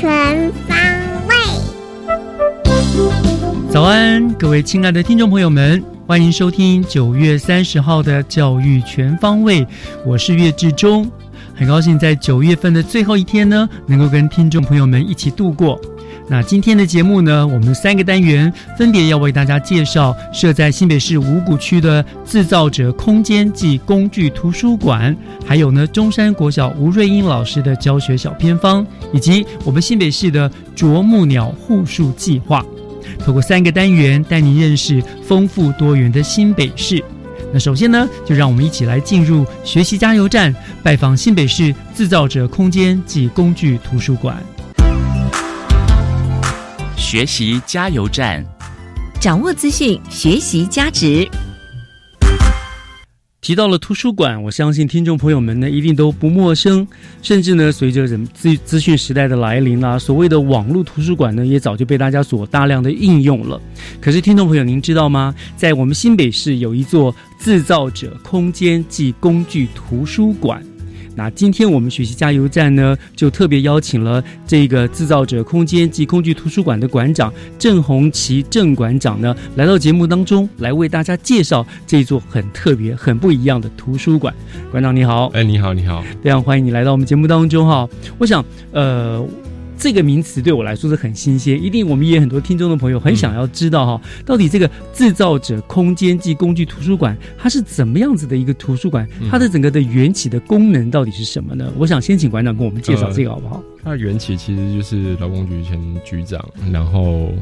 全方位。早安，各位亲爱的听众朋友们，欢迎收听九月三十号的教育全方位，我是岳志忠。很高兴在九月份的最后一天呢，能够跟听众朋友们一起度过。那今天的节目呢，我们三个单元分别要为大家介绍设在新北市五股区的制造者空间及工具图书馆，还有呢中山国小吴瑞英老师的教学小偏方，以及我们新北市的啄木鸟护树计划。透过三个单元，带您认识丰富多元的新北市。那首先呢，就让我们一起来进入学习加油站，拜访新北市制造者空间及工具图书馆。学习加油站，掌握资讯，学习加值。提到了图书馆，我相信听众朋友们呢一定都不陌生，甚至呢随着人资资讯时代的来临啊，所谓的网络图书馆呢也早就被大家所大量的应用了。可是听众朋友，您知道吗？在我们新北市有一座制造者空间及工具图书馆。那今天我们学习加油站呢，就特别邀请了这个制造者空间及工具图书馆的馆长郑红旗郑馆长呢，来到节目当中来为大家介绍这座很特别、很不一样的图书馆。馆长你好，哎，你好，你好，非常欢迎你来到我们节目当中哈。我想，呃。这个名词对我来说是很新鲜，一定我们也很多听众的朋友很想要知道哈，到底这个制造者空间及工具图书馆它是怎么样子的一个图书馆？它的整个的缘起的功能到底是什么呢？我想先请馆长跟我们介绍这个好不好？它的缘起其实就是劳工局前局长，然后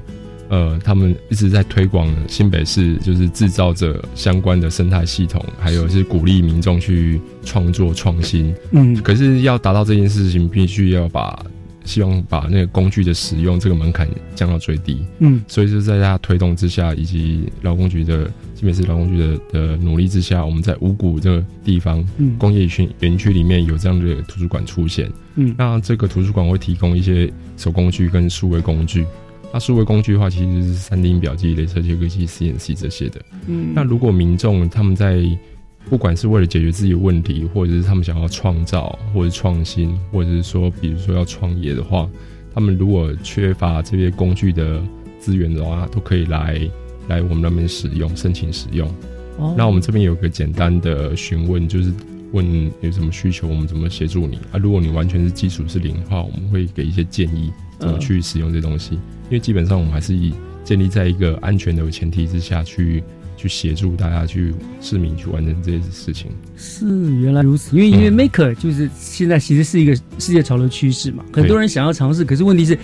呃，他们一直在推广新北市就是制造者相关的生态系统，还有是鼓励民众去创作创新。嗯，可是要达到这件事情，必须要把希望把那个工具的使用这个门槛降到最低，嗯，所以就在他推动之下，以及劳工局的新北市劳工局的的努力之下，我们在五股这个地方，嗯，工业区园区里面有这样的图书馆出现，嗯，那这个图书馆会提供一些手工具跟数位工具，那数位工具的话，其实是三 D 表机、镭射切割机、CNC 这些的，嗯，那如果民众他们在不管是为了解决自己的问题，或者是他们想要创造，或者创新，或者是说，比如说要创业的话，他们如果缺乏这些工具的资源的话，都可以来来我们那边使用，申请使用。哦，那我们这边有个简单的询问，就是问有什么需求，我们怎么协助你啊？如果你完全是基础是零的话，我们会给一些建议，怎么去使用这东西。因为基本上我们还是以建立在一个安全的前提之下去。去协助大家去市民去完成这些事情，是原来如此。因为因为 maker 就是现在其实是一个世界潮流趋势嘛，很多人想要尝试。可是问题是，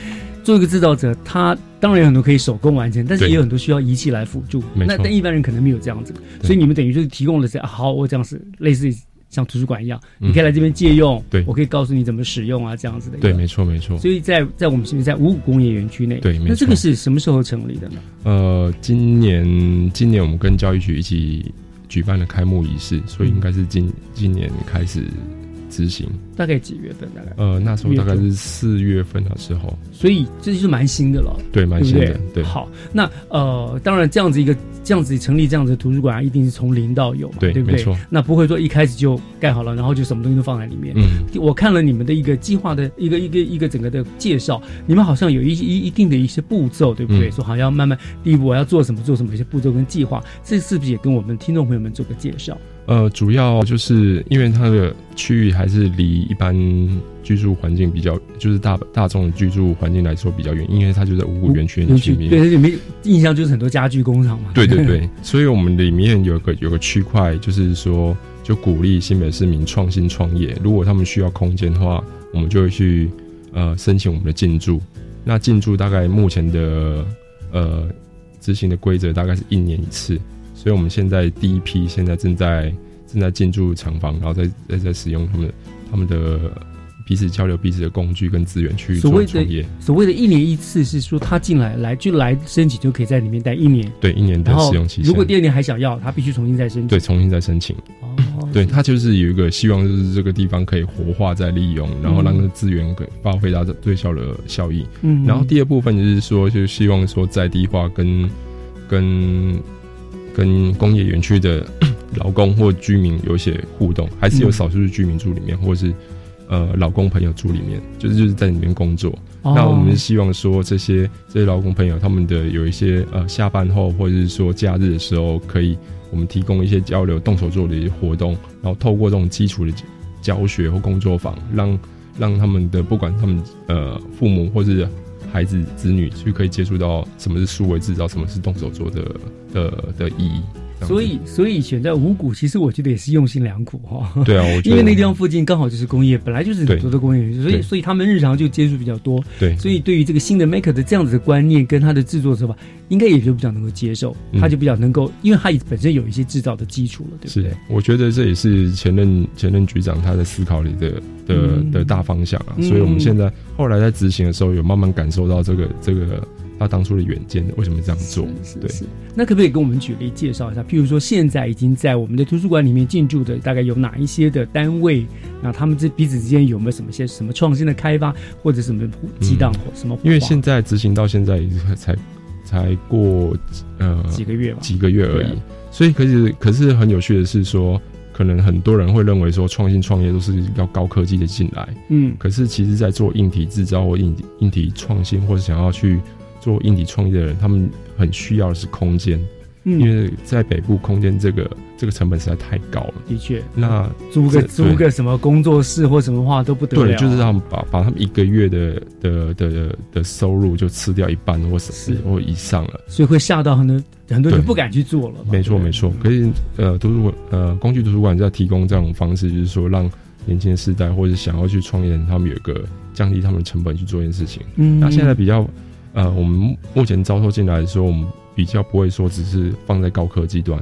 做一个制造者，他当然有很多可以手工完成，但是也有很多需要仪器来辅助。那但一般人可能没有这样子，所以你们等于就是提供了这好，我这样是类似。像图书馆一样，你可以来这边借用。对，我可以告诉你怎么使用啊，这样子的。对，没错，没错。所以在在我们现在在五五工业园区内。对，那这个是什么时候成立的呢？呃，今年今年我们跟教育局一起举办了开幕仪式，所以应该是今今年开始执行。大概几月份？大概呃，那时候大概是四月份的时候，所以这就是蛮新的了，对，蛮新的。对，好，那呃，当然这样子一个这样子成立这样子的图书馆啊，一定是从零到有嘛，对不对？那不会说一开始就盖好了，然后就什么东西都放在里面。嗯，我看了你们的一个计划的一个一个一个整个的介绍，你们好像有一一一定的一些步骤，对不对？说好像慢慢第一步我要做什么做什么一些步骤跟计划，这是不是也跟我们听众朋友们做个介绍？呃，主要就是因为它的区域还是离一般居住环境比较，就是大大众的居住环境来说比较远，因为它就在五谷园区里面。对，里面印象就是很多家具工厂嘛。对对对，所以我们里面有个有个区块，就是说就鼓励新北市民创新创业。如果他们需要空间的话，我们就会去呃申请我们的进驻。那进驻大概目前的呃执行的规则大概是一年一次。所以，我们现在第一批现在正在正在进驻厂房，然后再再在使用他们他们的彼此交流彼此的工具跟资源去做创业。所谓的一年一次是说，他进来来就来申请，就可以在里面待一年。对，一年的使用期。如果第二年还想要，他必须重新再申请。对，重新再申请。哦，对他就是有一个希望，就是这个地方可以活化再利用，然后让资源给发挥到最小的效益。嗯。然后第二部分就是说，就希望说在地化跟跟。跟工业园区的 劳工或居民有一些互动，还是有少数的居民住里面，或者是呃老公朋友住里面，就是就是在里面工作。那我们希望说这些这些劳工朋友他们的有一些呃下班后或者是说假日的时候，可以我们提供一些交流、动手做的一些活动，然后透过这种基础的教学或工作坊，让让他们的不管他们呃父母或是孩子子女去可以接触到什么是数位制造，什么是动手做的的的意义。所以，所以选在五谷，其实我觉得也是用心良苦哈。对啊，因为那地方附近刚好就是工业，本来就是很多的工业，所以，所以他们日常就接触比较多。对，所以对于这个新的 maker 的这样子的观念跟他的制作手法，应该也就比较能够接受，他就比较能够，因为他本身有一些制造的基础了，对不对？我觉得这也是前任前任局长他的思考里的的的大方向啊。所以我们现在后来在执行的时候，有慢慢感受到这个这个。他当初的远见为什么这样做？对，那可不可以跟我们举例介绍一下？譬如说，现在已经在我们的图书馆里面进驻的大概有哪一些的单位？那他们这彼此之间有没有什么些什么创新的开发，或者什么激荡或什么？因为现在执行到现在才才过呃几个月吧，几个月而已。所以，可是可是很有趣的是说，可能很多人会认为说，创新创业都是要高科技的进来。嗯，可是其实在做硬体制造或硬硬体创新，或者想要去。做硬体创业的人，他们很需要的是空间，因为在北部空间这个这个成本实在太高了。的确，那租个租个什么工作室或什么话都不得了。对，就是他们把把他们一个月的的的的收入就吃掉一半或是或以上了，所以会吓到很多很多人不敢去做了。没错，没错。可是呃，图书馆呃，工具图书馆在提供这种方式，就是说让年轻的世代或者想要去创业的人，他们有一个降低他们的成本去做一件事情。嗯，那现在比较。呃，我们目前招收进来的时候，我们比较不会说只是放在高科技端，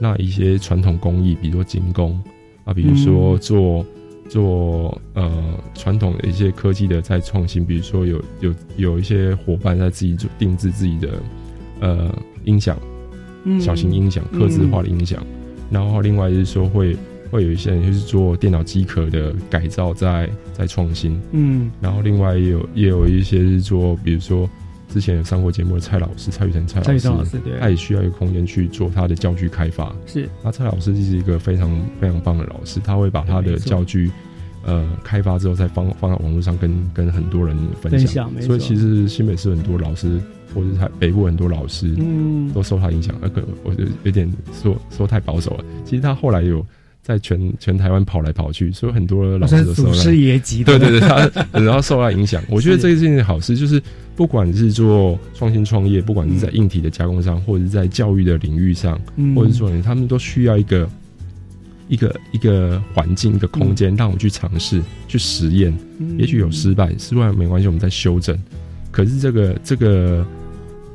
那一些传统工艺，比如说精工啊，比如说做做呃传统的一些科技的在创新，比如说有有有一些伙伴在自己做定制自己的呃音响，小型音响、刻字化的音响，然后另外就是说会会有一些人就是做电脑机壳的改造，在在创新，嗯，然后另外也有也有一些是做，比如说。之前有上过节目的蔡老师，蔡雨辰蔡老师，他也需要一个空间去做他的教具开发。是，那蔡老师就是一个非常非常棒的老师，他会把他的教具，呃，开发之后再放放到网络上跟跟很多人分享。所以其实新北市很多老师，或者是北部很多老师，嗯，都受他影响。那个我就有点说说太保守了。其实他后来有。在全全台湾跑来跑去，所以很多老师都受师爷级对对对，他然后受到影响。我觉得这个是件好事，就是不管是做创新创业，不管是在硬体的加工上，或者是在教育的领域上，或者说他们都需要一个一个一个环境、一个空间，让我们去尝试、去实验。也许有失败，失败没关系，我们再修正。可是这个这个。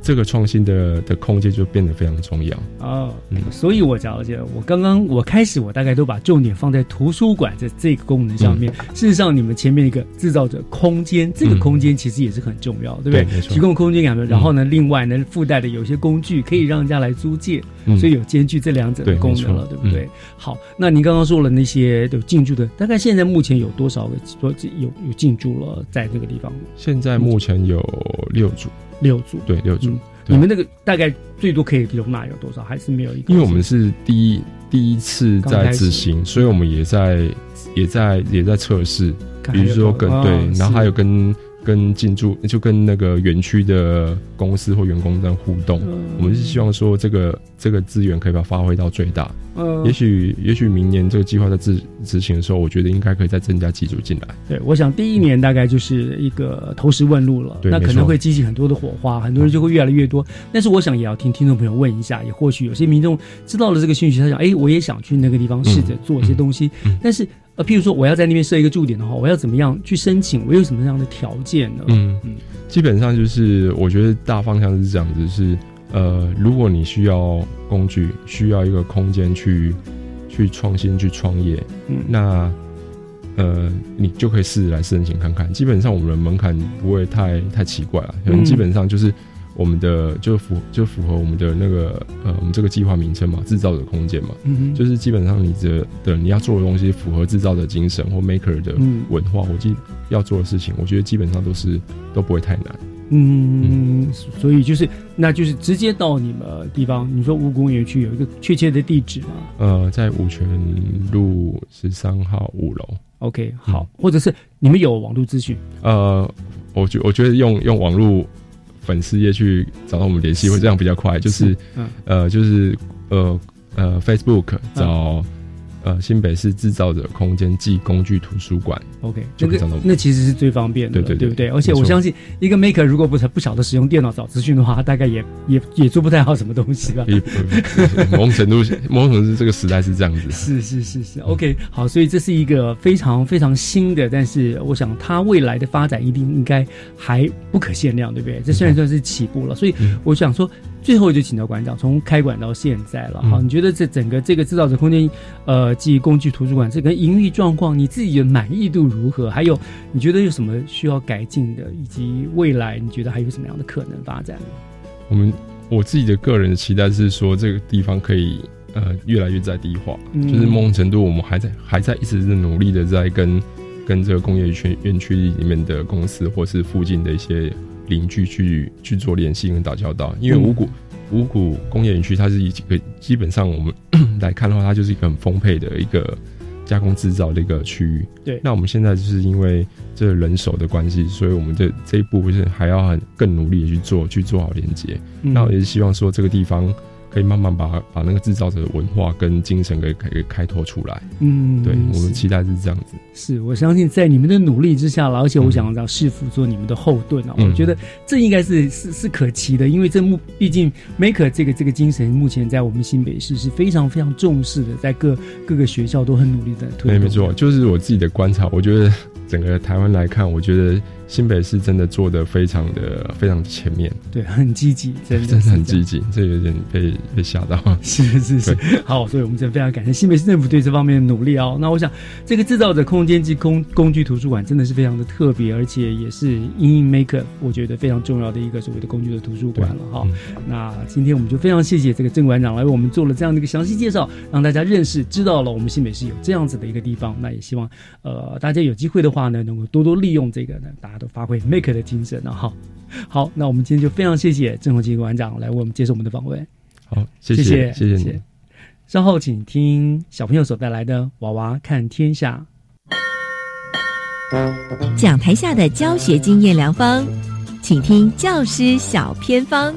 这个创新的的空间就变得非常重要。哦，所以我了解，我刚刚我开始我大概都把重点放在图书馆这这个功能上面。事实上，你们前面一个制造者空间，这个空间其实也是很重要，对不对？提供空间给他们，然后呢，另外呢附带的有些工具可以让人家来租借，所以有兼具这两者的功能了，对不对？好，那您刚刚说了那些有进驻的，大概现在目前有多少个说有有进驻了在这个地方？现在目前有六组。六组对六组，你们那个大概最多可以容纳有多少？还是没有一个？因为我们是第一第一次在执行，所以我们也在也在也在测试，比如说跟对，然后还有跟。跟进驻就跟那个园区的公司或员工在互动，我们是希望说这个这个资源可以把它发挥到最大。嗯，也许也许明年这个计划在执执行的时候，我觉得应该可以再增加几组进来。对，我想第一年大概就是一个投石问路了，那可能会激起很多的火花，很多人就会越来越多。但是我想也要听听众朋友问一下，也或许有些民众知道了这个讯息，他想，哎，我也想去那个地方试着做一些东西，但是。呃，譬如说我要在那边设一个驻点的话，我要怎么样去申请？我有什么样的条件呢？嗯嗯，基本上就是我觉得大方向是这样子：是呃，如果你需要工具，需要一个空间去去创新、去创业，嗯，那呃，你就可以试着来申请看看。基本上我们的门槛不会太太奇怪了，可能基本上就是。我们的就符就符合我们的那个呃，我们这个计划名称嘛，制造的空间嘛，嗯就是基本上你的的你要做的东西符合制造的精神或 maker 的文化，我记要做的事情，我觉得基本上都是都不会太难。嗯，所以就是那就是直接到你们地方，你说蜈蚣园区有一个确切的地址吗？呃，在五泉路十三号五楼。OK，好，或者是你们有网络资讯？呃，我觉我觉得用用网络。粉丝页去找到我们联系，会这样比较快。就是，呃，就是呃呃，Facebook 找。呃，新北市制造者空间暨工具图书馆，OK，那个那其实是最方便的，对对对不对？而且我相信，一个 maker 如果不不晓得使用电脑找资讯的话，他大概也也也做不太好什么东西吧。某种程度，某种程度，这个时代是这样子。是是是是，OK，好，所以这是一个非常非常新的，但是我想它未来的发展一定应该还不可限量，对不对？这虽然算是起步了，所以我想说。最后就请到馆长，从开馆到现在了，哈，你觉得这整个这个制造者空间，呃，即工具图书馆这个营运状况，你自己的满意度如何？还有，你觉得有什么需要改进的？以及未来你觉得还有什么样的可能发展？我们我自己的个人的期待是说，这个地方可以呃越来越在地化，就是某种程度我们还在还在一直是努力的在跟跟这个工业圈园区里面的公司或是附近的一些。邻居去去做联系跟打交道，因为五谷五谷工业园区它是一个基本上我们 来看的话，它就是一个很丰沛的一个加工制造的一个区域。对，那我们现在就是因为这人手的关系，所以我们这这一步是还要很更努力的去做去做好连接。那我也是希望说这个地方。可以慢慢把把那个制造者的文化跟精神给给开拓出来。嗯，对我们期待是这样子。是我相信在你们的努力之下，而且我想让师傅做你们的后盾啊。我觉得这应该是是是可期的，因为这目毕竟 maker 这个这个精神，目前在我们新北市是非常非常重视的，在各各个学校都很努力在推。对，没错，就是我自己的观察，我觉得整个台湾来看，我觉得。新北市真的做的非常的非常前面，对，很积极，真的 很积极，这有点被被吓到。是是是，好，所以我们真的非常感谢新北市政府对这方面的努力哦。那我想，这个制造者空间及工工具图书馆真的是非常的特别，而且也是 In Maker 我觉得非常重要的一个所谓的工具的图书馆了哈。那今天我们就非常谢谢这个郑馆长来为我们做了这样的一个详细介绍，让大家认识知道了我们新北市有这样子的一个地方。那也希望呃大家有机会的话呢，能够多多利用这个呢，大家都发挥 make 的精神了哈。好，那我们今天就非常谢谢郑宏基馆长来为我们接受我们的访问。好，谢谢谢谢你。稍后请听小朋友所带来的《娃娃看天下》，讲台下的教学经验良方，请听教师小偏方。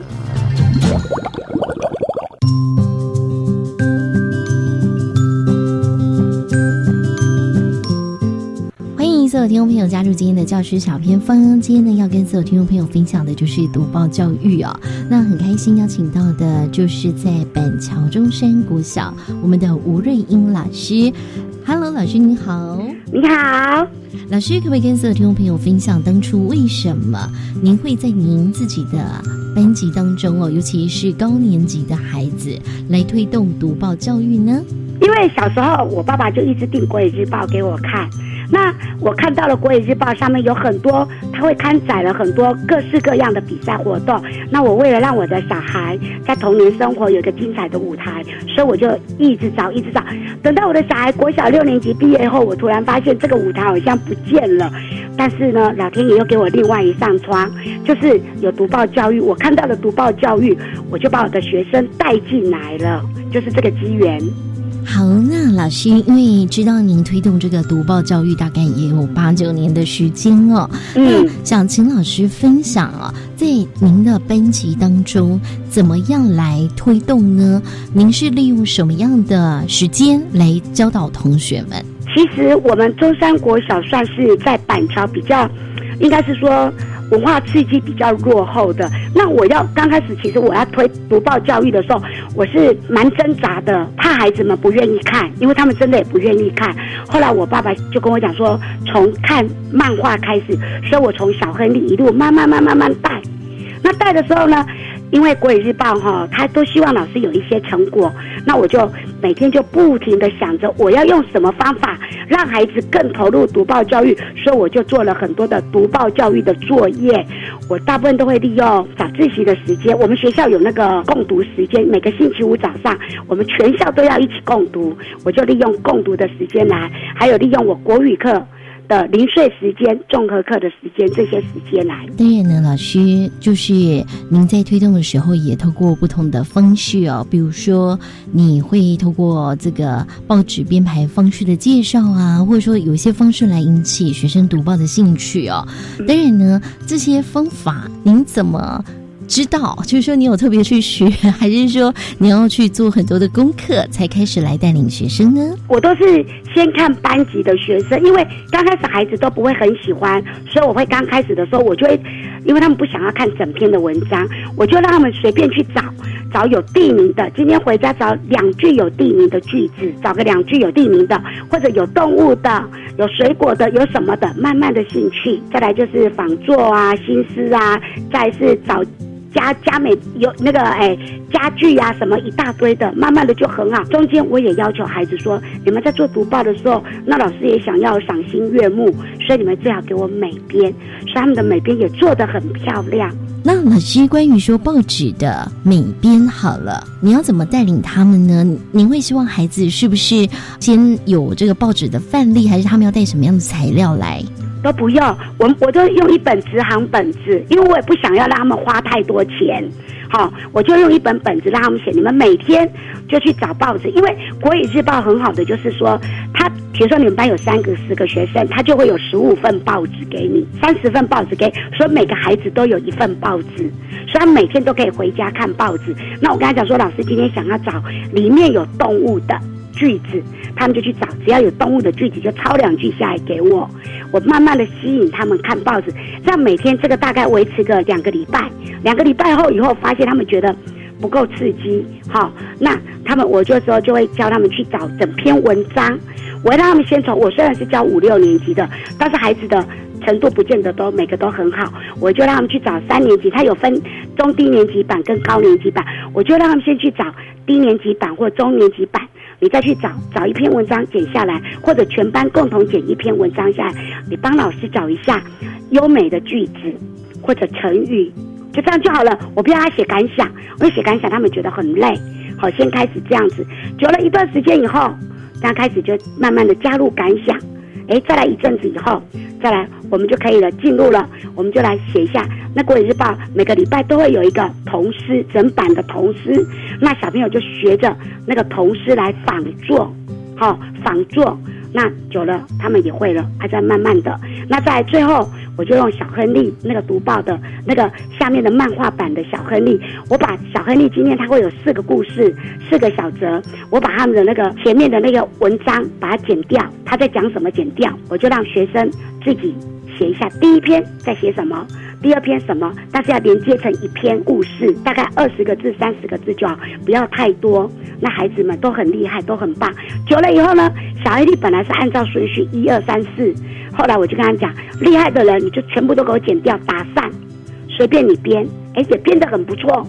听众朋友加入今天的教师小偏方。今天呢，要跟所有听众朋友分享的就是读报教育哦。那很开心邀请到的就是在板桥中山国小我们的吴瑞英老师。Hello，老师您好。你好，老师可不可以跟所有听众朋友分享当初为什么您会在您自己的班级当中哦，尤其是高年级的孩子来推动读报教育呢？因为小时候我爸爸就一直订《国语日报》给我看，那我看到了《国语日报》上面有很多，他会刊载了很多各式各样的比赛活动。那我为了让我的小孩在童年生活有一个精彩的舞台，所以我就一直找，一直找。等到我的小孩国小六年级毕业后，我突然发现这个舞台好像不见了。但是呢，老天爷又给我另外一扇窗，就是有读报教育。我看到了读报教育，我就把我的学生带进来了，就是这个机缘。好，那老师，因为知道您推动这个读报教育大概也有八九年的时间哦，嗯，想请老师分享啊，在您的班级当中怎么样来推动呢？您是利用什么样的时间来教导同学们？其实我们中山国小算是在板桥比较，应该是说文化刺激比较落后的。那我要刚开始，其实我要推读报教育的时候，我是蛮挣扎的，怕孩子们不愿意看，因为他们真的也不愿意看。后来我爸爸就跟我讲说，从看漫画开始，所以我从小亨利一路慢慢慢慢慢带。那带的时候呢，因为国语日报哈，他都希望老师有一些成果，那我就每天就不停的想着我要用什么方法让孩子更投入读报教育，所以我就做了很多的读报教育的作业。我大部分都会利用早自习的时间，我们学校有那个共读时间，每个星期五早上我们全校都要一起共读，我就利用共读的时间来，还有利用我国语课。的零碎时间、综合课的时间，这些时间来。当然呢，老师就是您在推动的时候，也透过不同的方式哦，比如说你会透过这个报纸编排方式的介绍啊，或者说有一些方式来引起学生读报的兴趣哦。当然呢，这些方法您怎么？知道，就是说你有特别去学，还是说你要去做很多的功课才开始来带领学生呢？我都是先看班级的学生，因为刚开始孩子都不会很喜欢，所以我会刚开始的时候，我就会，因为他们不想要看整篇的文章，我就让他们随便去找，找有地名的。今天回家找两句有地名的句子，找个两句有地名的，或者有动物的、有水果的、有什么的，慢慢的兴趣。再来就是仿作啊、新诗啊，再是找。家家美有那个哎家具呀什么一大堆的，慢慢的就很好。中间我也要求孩子说，你们在做读报的时候，那老师也想要赏心悦目，所以你们最好给我美编，所以他们的美编也做得很漂亮。那老师关于说报纸的美编好了，你要怎么带领他们呢？您会希望孩子是不是先有这个报纸的范例，还是他们要带什么样的材料来？都不用，我我都用一本直行本子，因为我也不想要让他们花太多钱，好，我就用一本本子让他们写。你们每天就去找报纸，因为国语日报很好的就是说，他比如说你们班有三个、四个学生，他就会有十五份报纸给你，三十份报纸给，所以每个孩子都有一份报纸，所以他每天都可以回家看报纸。那我跟他讲说，老师今天想要找里面有动物的。句子，他们就去找，只要有动物的句子，就抄两句下来给我。我慢慢的吸引他们看报纸，这样每天这个大概维持个两个礼拜。两个礼拜后以后，发现他们觉得不够刺激，好，那他们我就说就会教他们去找整篇文章。我会让他们先从我虽然是教五六年级的，但是孩子的程度不见得都每个都很好，我就让他们去找三年级，他有分中低年级版跟高年级版，我就让他们先去找低年级版或中年级版。你再去找找一篇文章剪下来，或者全班共同剪一篇文章下来，你帮老师找一下优美的句子或者成语，就这样就好了。我不要他写感想，我写感想他们觉得很累。好，先开始这样子，久了一段时间以后，他开始就慢慢的加入感想。哎，再来一阵子以后，再来我们就可以了，进入了，我们就来写一下。那国语日报每个礼拜都会有一个童诗整版的童诗，那小朋友就学着那个童诗来仿作，好仿作，那久了他们也会了，还在慢慢的。那在最后，我就用小亨利那个读报的那个下面的漫画版的小亨利，我把小亨利今天它会有四个故事，四个小则，我把他们的那个前面的那个文章把它剪掉，他在讲什么剪掉，我就让学生自己写一下第一篇在写什么。第二篇什么？但是要连接成一篇故事，大概二十个字、三十个字就好，不要太多。那孩子们都很厉害，都很棒。久了以后呢，小艾丽本来是按照顺序一二三四，后来我就跟他讲，厉害的人你就全部都给我剪掉，打散，随便你编，而且编得很不错。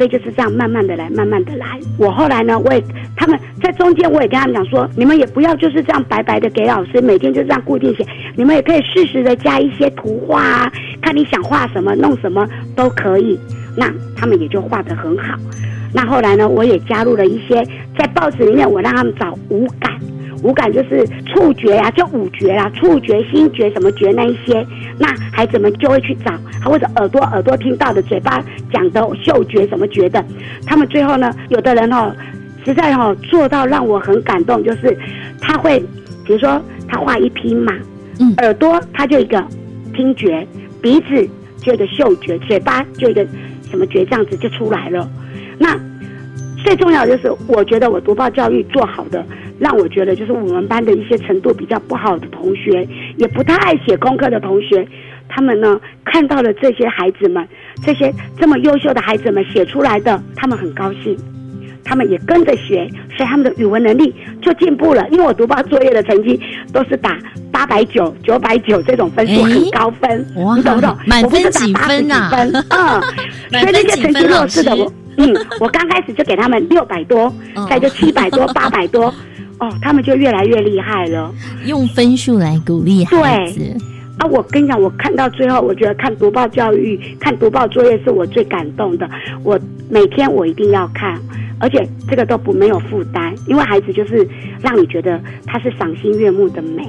所以就是这样，慢慢的来，慢慢的来。我后来呢，我也他们在中间，我也跟他们讲说，你们也不要就是这样白白的给老师，每天就这样固定写。你们也可以适时的加一些图画啊，看你想画什么，弄什么都可以。那他们也就画得很好。那后来呢，我也加入了一些在报纸里面，我让他们找五感。五感就是触觉呀，就五觉啦，触觉、心觉什么觉那一些，那孩子们就会去找，或者耳朵耳朵听到的，嘴巴讲的嗅觉什么觉的，他们最后呢，有的人哦，实在哦做到让我很感动，就是他会，比如说他画一匹马，嗯，耳朵他就一个听觉，鼻子就一个嗅觉，嘴巴就一个什么觉，这样子就出来了。那最重要的就是，我觉得我读报教育做好的。让我觉得，就是我们班的一些程度比较不好的同学，也不太爱写功课的同学，他们呢看到了这些孩子们，这些这么优秀的孩子们写出来的，他们很高兴，他们也跟着学，所以他们的语文能力就进步了。因为我读报作业的成绩都是打八百九、九百九这种分数，很高分，你懂不懂？满分几分啊？嗯，所以那些成绩弱势的，我嗯，我刚开始就给他们六百多，再就七百多、八百多。哦，他们就越来越厉害了。用分数来鼓励孩子。啊，我跟你讲，我看到最后，我觉得看读报教育、看读报作业是我最感动的。我每天我一定要看，而且这个都不没有负担，因为孩子就是让你觉得他是赏心悦目的美，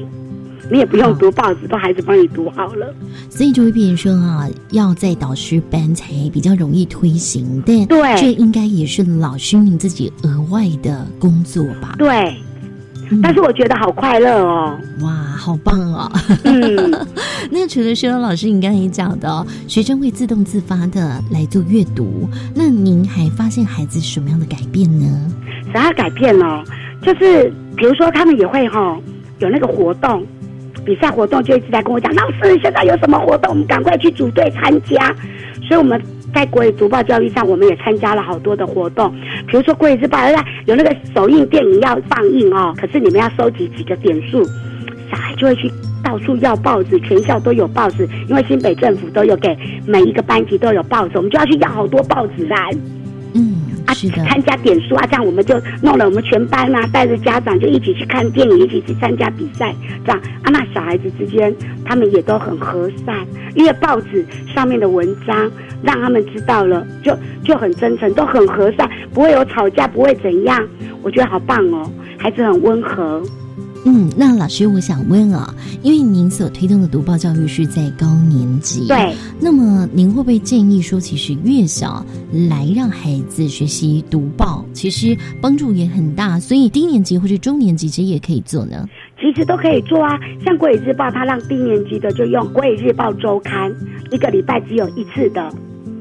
你也不用读报纸，都孩子帮你读好了。所以就会变成说啊，要在导师班才比较容易推行，但对，这应该也是老师您自己额外的工作吧？对。但是我觉得好快乐哦！哇，好棒哦！嗯，那除了薛龙老师你刚才讲的，学生会自动自发的来做阅读，那您还发现孩子什么样的改变呢？啥样改变呢？就是比如说他们也会哈有那个活动，比赛活动就一直在跟我讲，老师现在有什么活动，我们赶快去组队参加。所以我们。在国语读报教育上，我们也参加了好多的活动，比如说国语日报，有那个首映电影要放映哦，可是你们要收集几个点数，小孩就会去到处要报纸，全校都有报纸，因为新北政府都有给每一个班级都有报纸，我们就要去要好多报纸来。参加点数啊，这样我们就弄了，我们全班啊，带着家长就一起去看电影，一起去参加比赛，这样啊，那小孩子之间他们也都很和善，因为报纸上面的文章让他们知道了，就就很真诚，都很和善，不会有吵架，不会怎样，我觉得好棒哦，孩子很温和。嗯，那老师，我想问啊，因为您所推动的读报教育是在高年级，对，那么您会不会建议说，其实越小来让孩子学习读报，其实帮助也很大，所以低年级或者中年级其实也可以做呢？其实都可以做啊，像国语日报，它让低年级的就用国语日报周刊，一个礼拜只有一次的。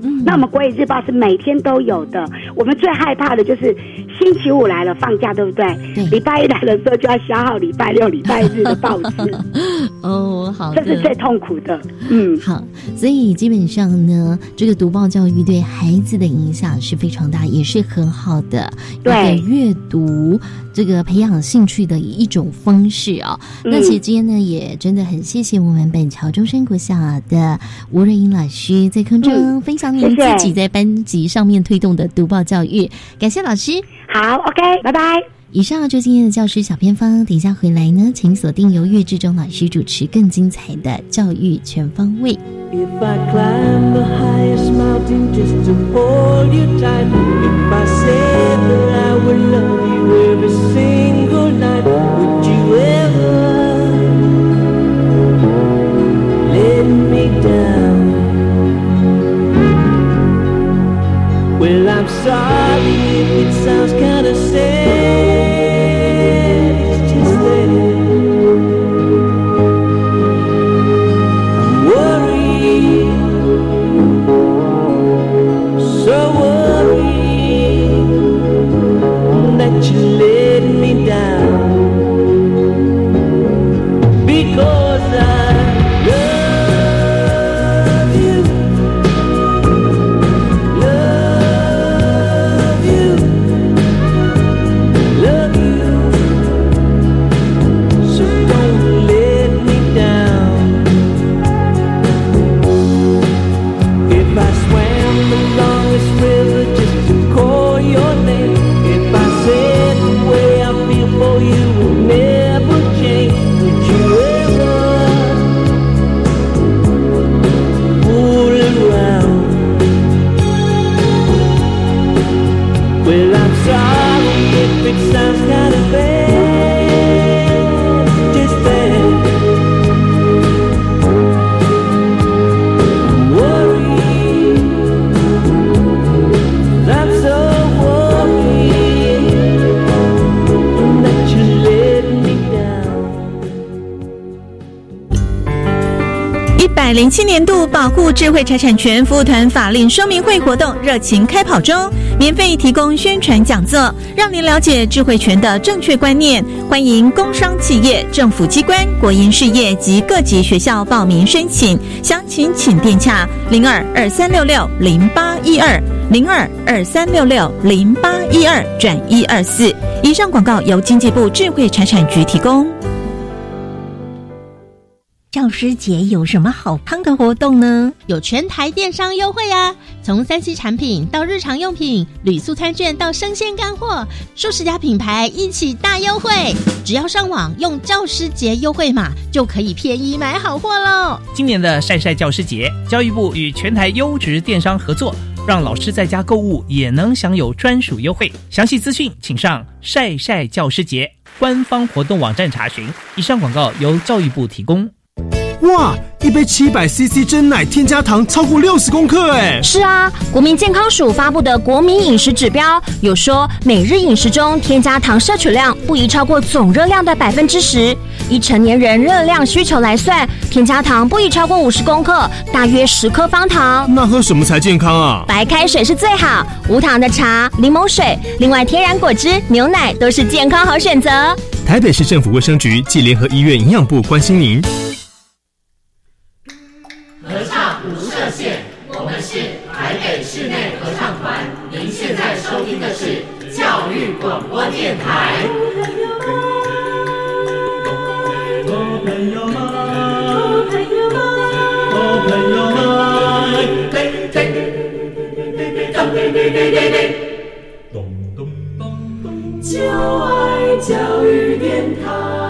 嗯那我们国语日报是每天都有的。我们最害怕的就是星期五来了放假，对不对？礼拜一来的时候就要消耗礼拜六、礼拜日的报纸。哦，好，这是最痛苦的。嗯，好，所以基本上呢，这个读报教育对孩子的影响是非常大，也是很好的。对，阅读。这个培养兴趣的一种方式啊，那其实今天呢，也真的很谢谢我们本桥中山国小的吴瑞英老师在空中分享您自己在班级上面推动的读报教育，感谢老师。好，OK，拜拜。以上就今天的教师小偏方，等一下回来呢，请锁定由岳志忠老师主持更精彩的教育全方位。If I climb the highest mountain just to hold you tight, if I said that I would love you every single night, would you ever let me down? Well, I'm sorry if it sounds kinda sad, 零七年度保护智慧财产权服务团法令说明会活动热情开跑中，免费提供宣传讲座，让您了解智慧权的正确观念。欢迎工商企业、政府机关、国营事业及各级学校报名申请，详情请电洽零二二三六六零八一二零二二三六六零八一二转一二四。以上广告由经济部智慧财产局提供。教师节有什么好康的活动呢？有全台电商优惠啊！从三 C 产品到日常用品，旅宿餐券到生鲜干货，数十家品牌一起大优惠。只要上网用教师节优惠码，就可以便宜买好货喽！今年的晒晒教师节，教育部与全台优质电商合作，让老师在家购物也能享有专属优惠。详细资讯请上晒晒教师节官方活动网站查询。以上广告由教育部提供。哇！一杯七百 CC 真奶添加糖超过六十公克，哎，是啊，国民健康署发布的国民饮食指标有说，每日饮食中添加糖摄取量不宜超过总热量的百分之十。以成年人热量需求来算，添加糖不宜超过五十公克，大约十颗方糖。那喝什么才健康啊？白开水是最好，无糖的茶、柠檬水，另外天然果汁、牛奶都是健康好选择。台北市政府卫生局暨联合医院营养部关心您。广播电台。朋友们，朋友们，朋友们，嘿嘿，咚咚咚咚咚，就爱教育电台。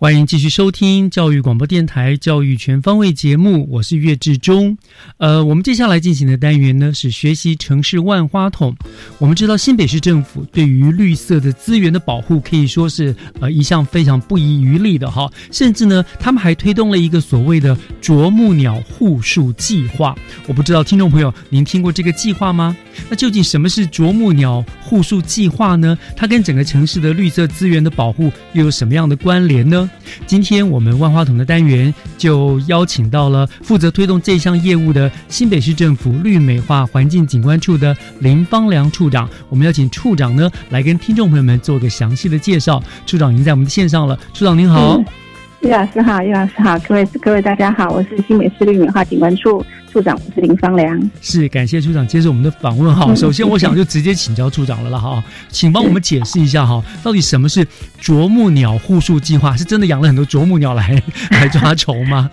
欢迎继续收听教育广播电台《教育全方位》节目，我是岳志忠。呃，我们接下来进行的单元呢是学习城市万花筒。我们知道新北市政府对于绿色的资源的保护可以说是呃一项非常不遗余力的哈，甚至呢他们还推动了一个所谓的啄木鸟护树计划。我不知道听众朋友您听过这个计划吗？那究竟什么是啄木鸟护树计划呢？它跟整个城市的绿色资源的保护又有什么样的关联呢？今天我们万花筒的单元就邀请到了负责推动这项业务的新北市政府绿美化环境景观处的林芳良处长。我们要请处长呢来跟听众朋友们做个详细的介绍。处长已经在我们的线上了，处长您好。叶老师好，叶老师好，各位各位大家好，我是新北市绿美化景观处处长，我是林芳良。是感谢处长接受我们的访问哈。首先，我想就直接请教处长了了哈，请帮我们解释一下哈，到底什么是啄木鸟护树计划？是真的养了很多啄木鸟来 来抓虫吗？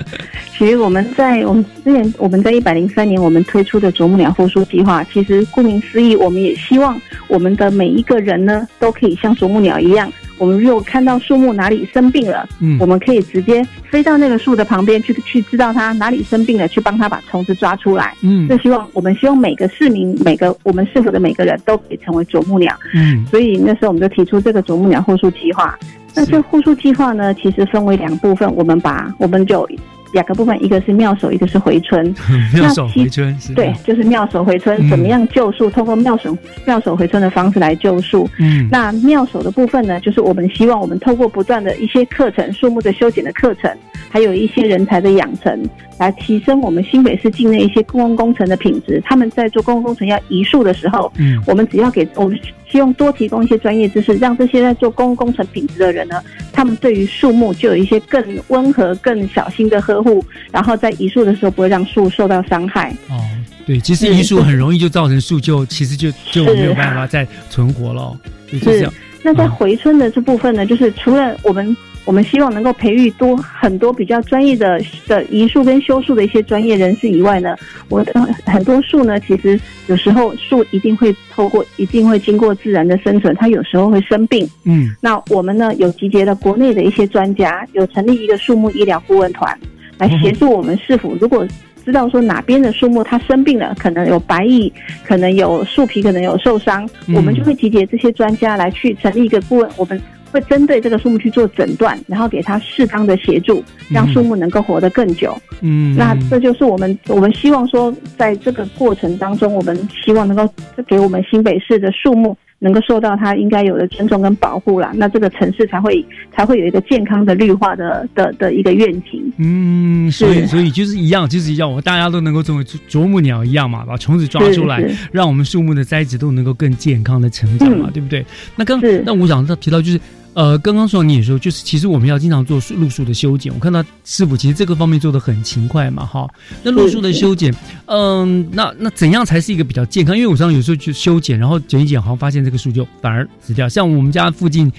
其实我们在我们之前我们在一百零三年我们推出的啄木鸟护树计划，其实顾名思义，我们也希望我们的每一个人呢，都可以像啄木鸟一样。我们如果看到树木哪里生病了，嗯，我们可以直接飞到那个树的旁边去，去知道它哪里生病了，去帮它把虫子抓出来。嗯，这希望我们希望每个市民、每个我们市府的每个人都可以成为啄木鸟。嗯，所以那时候我们就提出这个啄木鸟护树计划。那这护树计划呢，其实分为两部分，我们把我们就。两个部分，一个是妙手，一个是回春。妙手回春是对，就是妙手回春，怎么样救树？通过妙手妙手回春的方式来救树。嗯，那妙手的部分呢，就是我们希望我们透过不断的一些课程，树木的修剪的课程，还有一些人才的养成，来提升我们新北市境内一些公共工程的品质。他们在做公共工程要移树的时候，嗯，我们只要给我们。希望多提供一些专业知识，让这些在做公共工程品质的人呢，他们对于树木就有一些更温和、更小心的呵护，然后在移树的时候不会让树受到伤害。哦，对，其实移树很容易就造成树就其实就就没有办法再存活了。是，那在回春的这部分呢，就是除了我们。我们希望能够培育多很多比较专业的的移树跟修树的一些专业人士以外呢，我的很多树呢，其实有时候树一定会透过，一定会经过自然的生存，它有时候会生病。嗯，那我们呢有集结了国内的一些专家，有成立一个树木医疗顾问团，来协助我们市府。如果知道说哪边的树木它生病了，可能有白蚁，可能有树皮，可能有受伤，嗯我们就会集结这些专家来去成立一个顾问，我们会针对这个树木去做诊断，然后给它适当的协助，让树木能够活得更久。嗯，那这就是我们我们希望说，在这个过程当中，我们希望能够给我们新北市的树木能够受到它应该有的尊重跟保护啦，那这个城市才会才会有一个健康的绿化的的的一个愿景。嗯，所以是所以就是一样，就是要我大家都能够成为啄木鸟一样嘛，把虫子抓出来，让我们树木的栽植都能够更健康的成长嘛，嗯对不对？那刚那我想到提到就是。呃，刚刚说你也说，就是其实我们要经常做树路树的修剪。我看到师傅其实这个方面做的很勤快嘛，哈。那路树的修剪，嗯，那那怎样才是一个比较健康？因为我常常有时候去修剪，然后剪一剪，好像发现这个树就反而死掉。像我们家附近，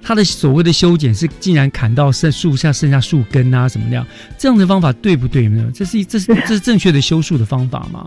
它的所谓的修剪是竟然砍到剩树下剩下树根啊什么的，这样的方法对不对呢？这是这是这是正确的修树的方法吗？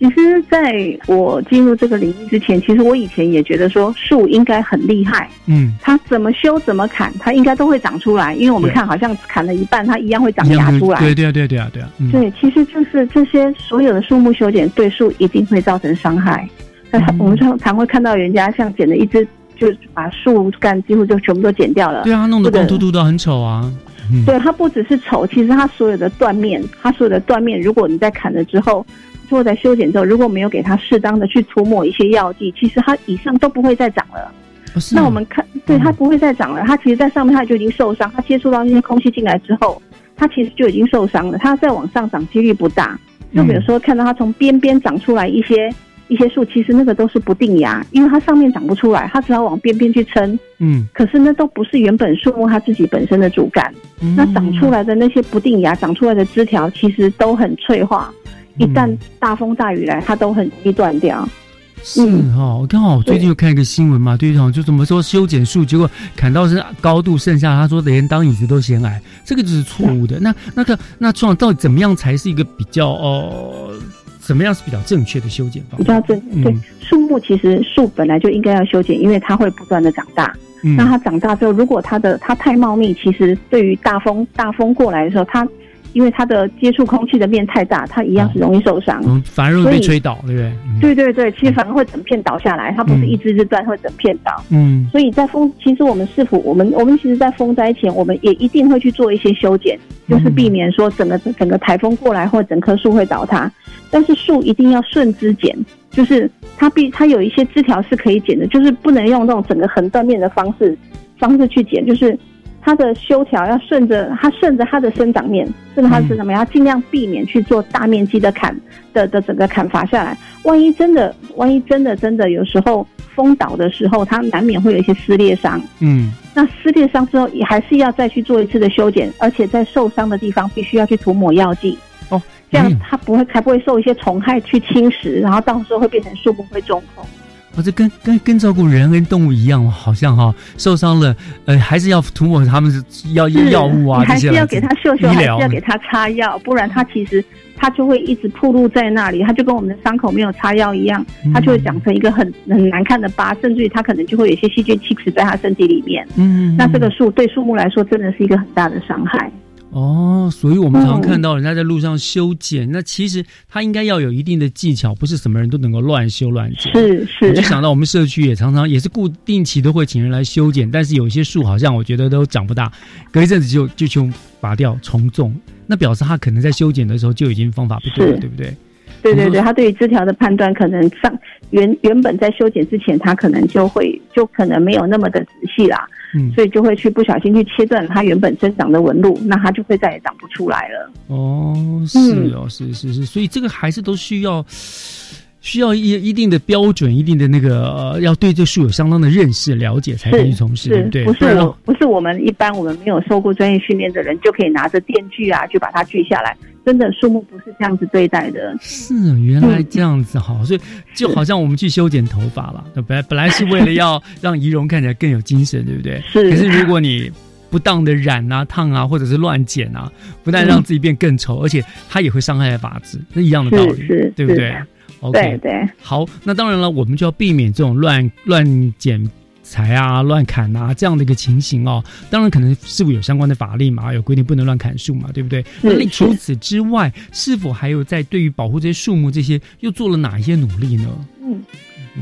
其实，在我进入这个领域之前，其实我以前也觉得说树应该很厉害，嗯，它怎么修怎么砍，它应该都会长出来，因为我们看好像砍了一半，它一样会长芽出来。对对啊对对啊对啊，嗯，对，其实就是这些所有的树木修剪对树一定会造成伤害。那、嗯我们常常会看到人家像剪了一只，就把树干几乎就全部都剪掉了。对啊，弄得光秃秃的，很丑啊。嗯，对，它不只是丑，其实它所有的断面，它所有的断面，如果你在砍了之后，或在修剪之后，如果没有给它适当的去涂抹一些药剂，其实它以上都不会再长了。哦是吗那我们看，对它不会再长了，它其实，在上面它就已经受伤，它接触到那些空气进来之后，它其实就已经受伤了，它再往上长几率不大。就比如说看到它从边边长出来一些一些树，其实那个都是不定芽，因为它上面长不出来，它只好往边边去撑。嗯，可是那都不是原本树木它自己本身的主干，嗯那长出来的那些不定芽长出来的枝条，其实都很脆化，一嗯旦大风大雨来，它都很容易断掉。是哈、我刚好我最近又看一个新闻嘛，对，好像就怎么说修剪树，结果砍到是高度剩下，他说连当椅子都嫌矮，这个就是错误的。那那个那状到底怎么样才是一个比较呃，怎么样是比较正确的修剪方法？比较正对嗯树木，其实树本来就应该要修剪，因为它会不断的长大。嗯那它长大之后，如果它的它太茂密，其实对于大风大风过来的时候，它因为它的接触空气的面太大，它一样是容易受伤。嗯，反而容易被吹倒，对不对？嗯对对对，其实反而会整片倒下来，它不是一枝枝断，会整片倒。嗯所以在风，其实我们是否，我们我们其实，在风灾前，我们也一定会去做一些修剪，就是避免说整个整个台风过来或整棵树会倒塌。但是树一定要顺枝剪，就是它必它有一些枝条是可以剪的，就是不能用那种整个横断面的方式方式去剪，就是它的修条要顺着它顺着它的生长面，顺着它的生长面，要尽量避免去做大面积的砍的的整个砍伐下来。万一真的，万一真的真的有时候风倒的时候，它难免会有一些撕裂伤。嗯那撕裂伤之后，也还是要再去做一次的修剪，而且在受伤的地方必须要去涂抹药剂。哦，这样它不会才不会受一些虫害去侵蚀，然后到时候会变成树木会中风。哦，这跟跟跟照顾人跟动物一样，好像哈、受伤了，呃，还是要涂抹他们要药物啊，还是要给他秀秀，还是要给他擦药，不然他其实他就会一直暴露在那里，他就跟我们的伤口没有擦药一样，他就会长成一个很很难看的疤，甚至于他可能就会有一些细菌侵蚀在它身体里面。嗯，那这个树对树木来说真的是一个很大的伤害。哦，所以我们常常嗯看到人家在路上修剪，那其实他应该要有一定的技巧，不是什么人都能够乱修乱剪。是是我就想到我们社区也常常也是固定期都会请人来修剪，但是有一些树好像我觉得都长不大，隔一阵子就就去拔掉重种，那表示他可能在修剪的时候就已经方法不对了，是对不对？对对对，它对于枝条的判断可能上原原本在修剪之前，他可能就会就可能没有那么的仔细啦，嗯所以就会去不小心去切断它原本生长的纹路，那它就会再也长不出来了。哦，是哦，是是是，所以这个还是都需要需要一一定的标准，一定的那个呃，要对这树有相当的认识了解才可以去从事，对不对？不是我不是我们一般我们没有受过专业训练的人就可以拿着电锯啊去把它锯下来，真的树木不是这样子对待的。是原来这样子好，所以就好像我们去修剪头发了，本来本来是为了要让仪容看起来更有精神，对不对？是可是如果你不当的染啊、烫啊，或者是乱剪啊，不但让自己变更丑，而且它也会伤害发质，那一样的道理，是是对不对？OK，对对好，那当然了，我们就要避免这种乱乱剪裁啊、乱砍啊这样的一个情形哦。当然，可能是否有相关的法令嘛，有规定不能乱砍树嘛，对不对？那是除此之外，是否还有在对于保护这些树木这些又做了哪一些努力呢？嗯，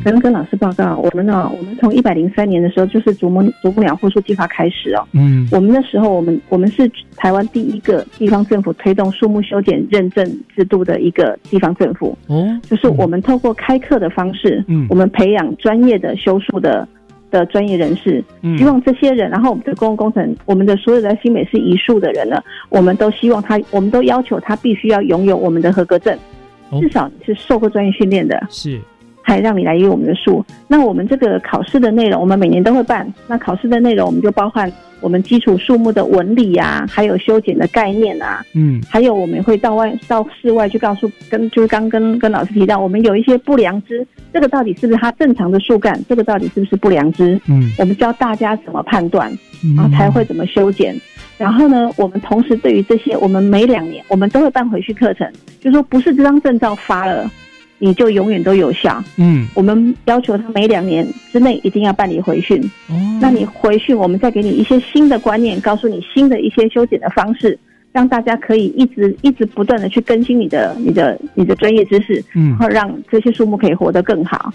刚跟老师报告，我们呢，我们从一百零三年的时候就是啄木啄木鸟复苏计划开始哦。嗯我们那时候，我们我们是台湾第一个地方政府推动树木修剪认证制度的一个地方政府。哦，就是我们透过开课的方式，嗯我们培养专业的修树的的专业人士，嗯。希望这些人，然后我们的公共工程，我们的所有的新北市移树的人呢，我们都希望他，我们都要求他必须要拥有我们的合格证，哦。至少你是受过专业训练的，是还让你来约我们的树。那我们这个考试的内容，我们每年都会办。那考试的内容，我们就包含我们基础树木的纹理啊，还有修剪的概念啊，嗯还有我们会到外到室外去告诉跟就是刚跟跟老师提到，我们有一些不良枝，这个到底是不是它正常的树干？这个到底是不是不良枝？嗯我们教大家怎么判断，嗯然后才会怎么修剪。然后呢，我们同时对于这些，我们每两年我们都会办回去课程，就说不是这张证照发了，你就永远都有效。嗯。我们要求他每两年之内一定要办理回训。哦，那你回训，我们再给你一些新的观念，告诉你新的一些修剪的方式，让大家可以一直一直不断的去更新你的、你的、你的专业知识，嗯。然后让这些树木可以活得更好。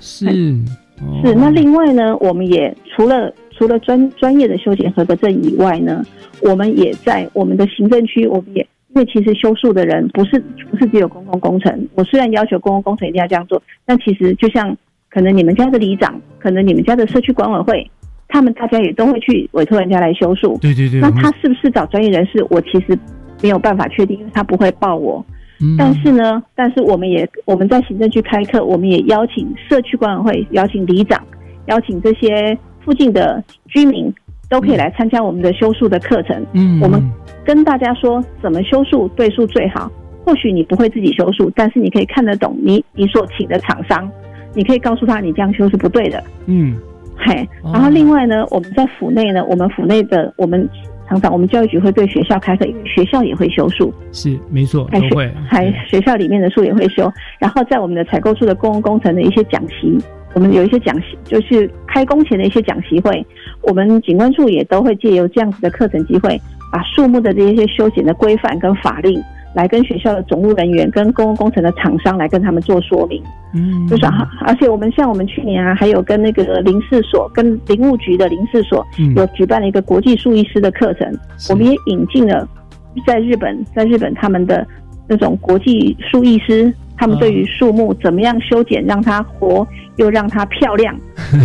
是。哦。是，那另外呢，我们也除了除了专专业的修剪合格证以外呢，我们也在我们的行政区，我们也因为其实修树的人不是不是只有公共工程，我虽然要求公共工程一定要这样做，但其实就像可能你们家的里长，可能你们家的社区管委会，他们大家也都会去委托人家来修树。对对对，那他是不是找专业人士？我其实没有办法确定，因为他不会报我。嗯但是呢，但是我们也我们在行政区开课，我们也邀请社区管委会、邀请里长、邀请这些附近的居民都可以来参加我们的修术的课程。嗯我们跟大家说怎么修术对数最好。或许你不会自己修术，但是你可以看得懂你你所请的厂商，你可以告诉他你这样修是不对的。嗯嘿，哦然后另外呢，我们在府内呢，我们府内的我们常常我们教育局会对学校开课，因为学校也会修树，是没错，还学都会。还学校里面的树也会修，然后在我们的采购处的公共工程的一些讲习，我们有一些讲习，就是开工前的一些讲习会，我们景观处也都会借由这样子的课程机会，把树木的这一些修剪的规范跟法令。来跟学校的总务人员、跟公共工程的厂商来跟他们做说明，嗯。就是啊，而且我们像我们去年啊，还有跟那个林事所、跟林务局的林事所嗯。有举办了一个国际树艺师的课程，我们也引进了在日本，在日本他们的那种国际树艺师，他们对于树木怎么样修剪，让它活又让它漂亮，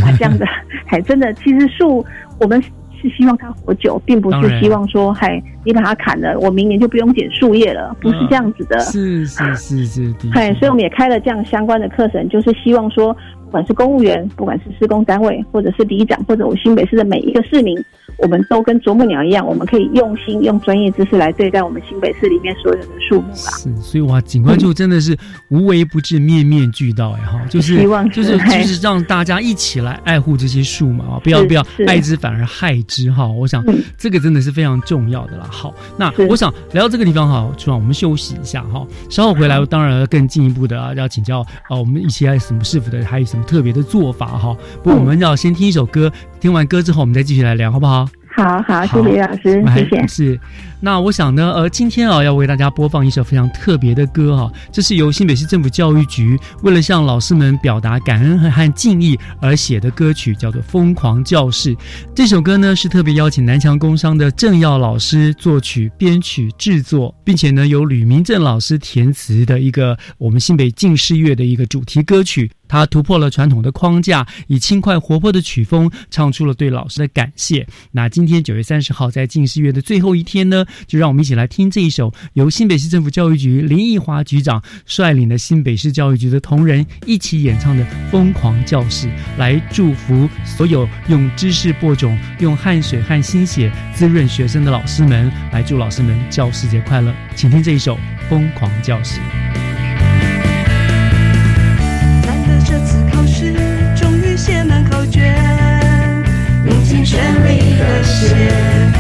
啊，这样的，还真的，其实树我们。是希望它活久，并不是希望说，嗨，你把它砍了，我明年就不用剪树叶了，不是这样子的。是是是是的嗨，所以我们也开了这样相关的课程，就是希望说，不管是公务员，不管是施工单位，或者是里长，或者我新北市的每一个市民，我们都跟啄木鸟一样，我们可以用心用专业知识来对待我们新北市里面所有的树木啦。是，所以哇，景观就真的是无微不至，面面俱到哎哈，就是希望就是就是让大家一起来爱护这些树嘛 啊，不要不要爱之反而害之哈。我想嗯这个真的是非常重要的啦。好，那我想来到这个地方哈，处长我们休息一下哈，稍后回来当然要更进一步的啊，要请教啊，我们一起来什么市府的还有什么特别的做法哈。不过我们要先听一首歌，听完歌之后我们再继续来聊，好不好？好好，谢谢老师谢谢。是，那我想呢，呃，今天啊，要为大家播放一首非常特别的歌哈、这是由新北市政府教育局为了向老师们表达感恩和和敬意而写的歌曲，叫做《疯狂教室》。这首歌呢是特别邀请南强工商的郑耀老师作曲、编曲、制作，并且呢由吕明正老师填词的一个我们新北进士乐的一个主题歌曲。他突破了传统的框架，以轻快活泼的曲风唱出了对老师的感谢。那今天九月三十号在近视月的最后一天呢，就让我们一起来听这一首由新北市政府教育局林奕华局长率领的新北市教育局的同仁一起演唱的《疯狂教室》，来祝福所有用知识播种、用汗水和心血滋润学生的老师们，来祝老师们教师节快乐。请听这一首《疯狂教室》。感谢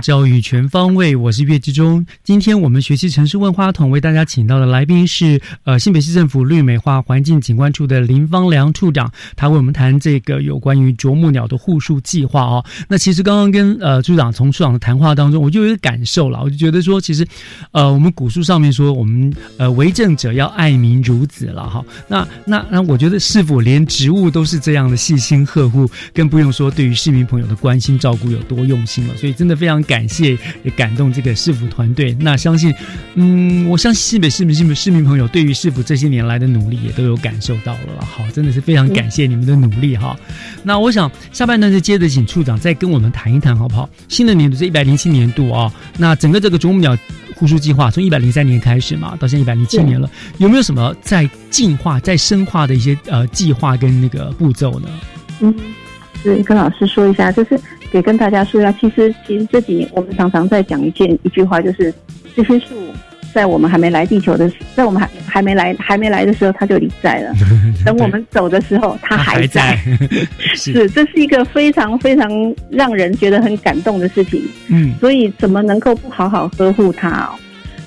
教育全方位，我是岳志忠。今天我们学习城市万花筒为大家请到的来宾是呃新北市政府绿美化环境景观处的林芳良处长，他为我们谈这个有关于啄木鸟的护树计划哦。那其实刚刚跟呃处长从处长的谈话当中，我就有一个感受了，我就觉得说，其实呃我们古书上面说，我们呃为政者要爱民如子了哈。那那那我觉得是否连植物都是这样的细心呵护，更不用说对于市民朋友的关心照顾有多用心了。所以真的非常感谢，也感动这个市府团队。那相信，嗯，我相信新北市民、市民市民朋友对于市府这些年来的努力也都有感受到了。好，真的是非常感谢你们的努力哈。那我想下半段就接着请处长再跟我们谈一谈好不好？新的年度是一百零七年度啊、那整个这个啄木鸟护树计划从一百零三年开始嘛，到现在一百零七年了，有没有什么在进化、在深化的一些呃计划跟那个步骤呢？嗯，是跟老师说一下，就是给跟大家说一下，其实其实这几年我们常常在讲一件一句话，就是这些树在我们还没来地球的时，在我们还还没来还没来的时候，它就离在了；等我们走的时候，它还在。是，这是一个非常非常让人觉得很感动的事情。嗯，所以怎么能够不好好呵护它哦？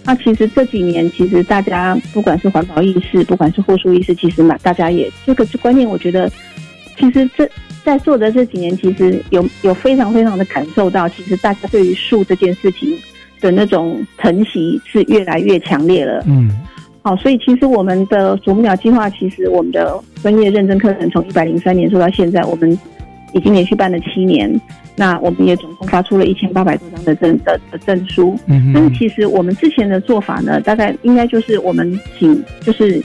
那其实这几年，其实大家不管是环保意识，不管是护树意识，其实嘛，大家也这个观念，我觉得其实这在做的这几年，其实有有非常非常的感受到，其实大家对于树这件事情的那种疼惜是越来越强烈了。嗯，好，所以其实我们的啄木鸟计划，其实我们的专业认证课程从一百零三年做到现在，我们已经连续办了七年。那我们也总共发出了一千八百多张的证的的证书。嗯但是其实我们之前的做法呢，大概应该就是我们请就是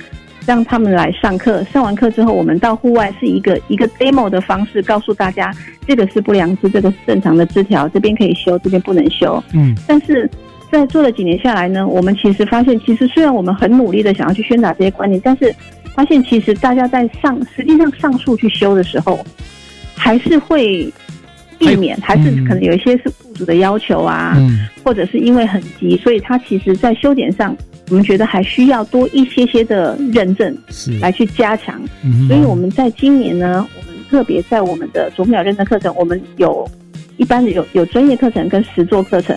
让他们来上课，上完课之后，我们到户外是一个一个 demo 的方式，告诉大家这个是不良枝，这个是正常的枝条，这边可以修，这边不能修。嗯，但是在做了几年下来呢，我们其实发现，其实虽然我们很努力的想要去宣达这些观念，但是发现其实大家在上实际上上树去修的时候，还是会避免，还是可能有一些是雇主的要求啊，嗯。或者是因为很急，所以他其实在修剪上，我们觉得还需要多一些些的认证是来去加强。嗯所以我们在今年呢，我们特别在我们的啄木鸟认证课程，我们有一般的有有专业课程跟实作课程。